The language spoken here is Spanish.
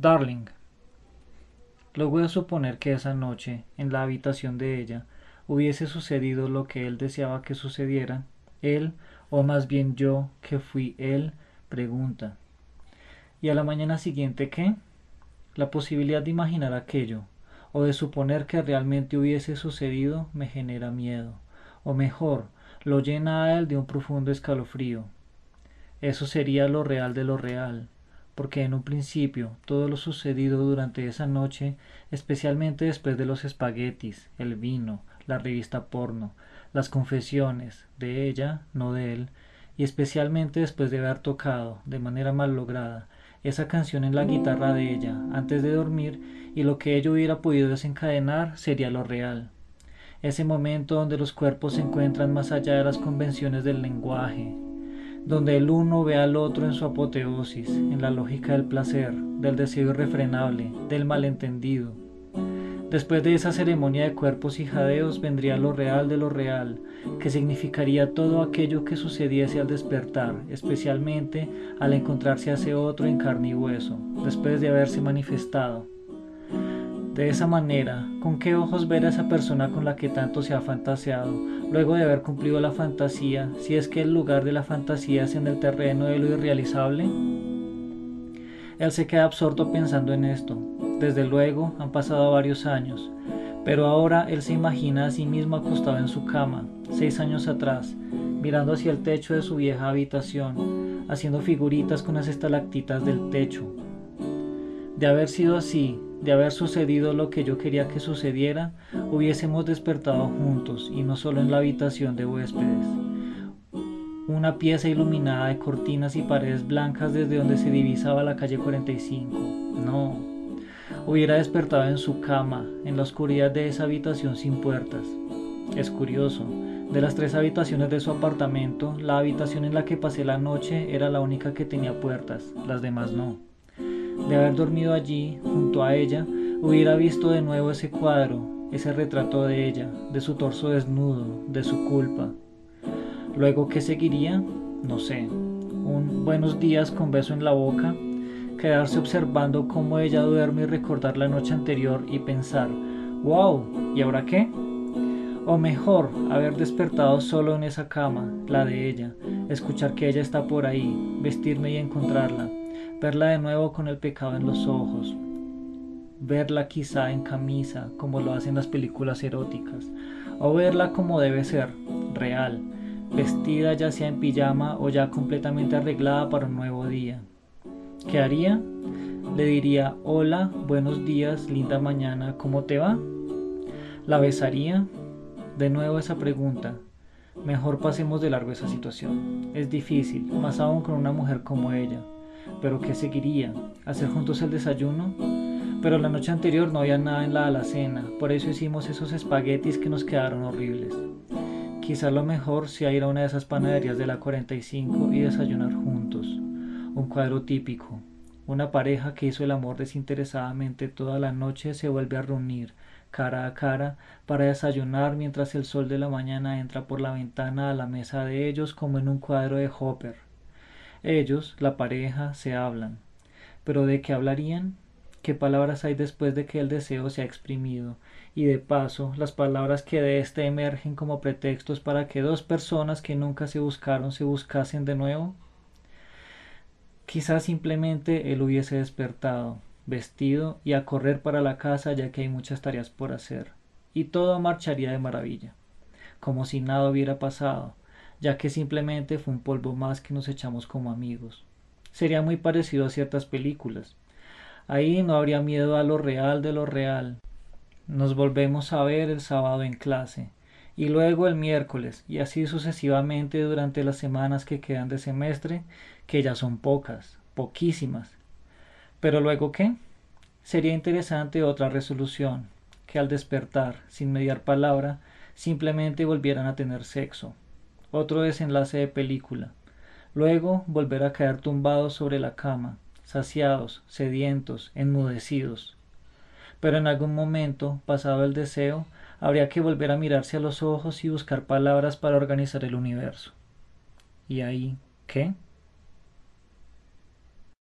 Darling. Luego de suponer que esa noche, en la habitación de ella, hubiese sucedido lo que él deseaba que sucediera, él, o más bien yo, que fui él, pregunta. ¿Y a la mañana siguiente qué? La posibilidad de imaginar aquello, o de suponer que realmente hubiese sucedido, me genera miedo, o mejor, lo llena a él de un profundo escalofrío. Eso sería lo real de lo real, porque en un principio todo lo sucedido durante esa noche, especialmente después de los espaguetis, el vino, la revista porno, las confesiones, de ella, no de él, y especialmente después de haber tocado, de manera mal lograda, esa canción en la guitarra de ella antes de dormir y lo que ello hubiera podido desencadenar sería lo real. Ese momento donde los cuerpos se encuentran más allá de las convenciones del lenguaje, donde el uno ve al otro en su apoteosis, en la lógica del placer, del deseo irrefrenable, del malentendido. Después de esa ceremonia de cuerpos y jadeos vendría lo real de lo real, que significaría todo aquello que sucediese al despertar, especialmente al encontrarse a ese otro en carne y hueso, después de haberse manifestado. De esa manera, ¿con qué ojos ver a esa persona con la que tanto se ha fantaseado, luego de haber cumplido la fantasía, si es que el lugar de la fantasía es en el terreno de lo irrealizable? Él se queda absorto pensando en esto. Desde luego, han pasado varios años, pero ahora él se imagina a sí mismo acostado en su cama, seis años atrás, mirando hacia el techo de su vieja habitación, haciendo figuritas con las estalactitas del techo. De haber sido así, de haber sucedido lo que yo quería que sucediera, hubiésemos despertado juntos y no solo en la habitación de huéspedes. Una pieza iluminada de cortinas y paredes blancas desde donde se divisaba la calle 45. No. Hubiera despertado en su cama, en la oscuridad de esa habitación sin puertas. Es curioso, de las tres habitaciones de su apartamento, la habitación en la que pasé la noche era la única que tenía puertas, las demás no de haber dormido allí junto a ella, hubiera visto de nuevo ese cuadro, ese retrato de ella, de su torso desnudo, de su culpa. Luego, ¿qué seguiría? No sé. Un buenos días con beso en la boca, quedarse observando cómo ella duerme y recordar la noche anterior y pensar, wow, ¿y ahora qué? O mejor, haber despertado solo en esa cama, la de ella, escuchar que ella está por ahí, vestirme y encontrarla verla de nuevo con el pecado en los ojos, verla quizá en camisa, como lo hacen las películas eróticas, o verla como debe ser, real, vestida ya sea en pijama o ya completamente arreglada para un nuevo día. ¿Qué haría? Le diría, hola, buenos días, linda mañana, ¿cómo te va? ¿La besaría? De nuevo esa pregunta. Mejor pasemos de largo esa situación. Es difícil, más aún con una mujer como ella. ¿Pero qué seguiría? ¿Hacer juntos el desayuno? Pero la noche anterior no había nada en la alacena, por eso hicimos esos espaguetis que nos quedaron horribles. Quizá lo mejor sea ir a una de esas panaderías de la 45 y desayunar juntos. Un cuadro típico. Una pareja que hizo el amor desinteresadamente toda la noche se vuelve a reunir, cara a cara, para desayunar mientras el sol de la mañana entra por la ventana a la mesa de ellos como en un cuadro de Hopper. Ellos, la pareja, se hablan. Pero ¿de qué hablarían? ¿Qué palabras hay después de que el deseo se ha exprimido? Y de paso, las palabras que de éste emergen como pretextos para que dos personas que nunca se buscaron se buscasen de nuevo. Quizás simplemente él hubiese despertado, vestido y a correr para la casa ya que hay muchas tareas por hacer. Y todo marcharía de maravilla, como si nada hubiera pasado, ya que simplemente fue un polvo más que nos echamos como amigos. Sería muy parecido a ciertas películas. Ahí no habría miedo a lo real de lo real. Nos volvemos a ver el sábado en clase, y luego el miércoles, y así sucesivamente durante las semanas que quedan de semestre, que ya son pocas, poquísimas. Pero luego qué? Sería interesante otra resolución, que al despertar, sin mediar palabra, simplemente volvieran a tener sexo, otro desenlace de película. Luego volver a caer tumbados sobre la cama, saciados, sedientos, enmudecidos. Pero en algún momento, pasado el deseo, habría que volver a mirarse a los ojos y buscar palabras para organizar el universo. ¿Y ahí qué?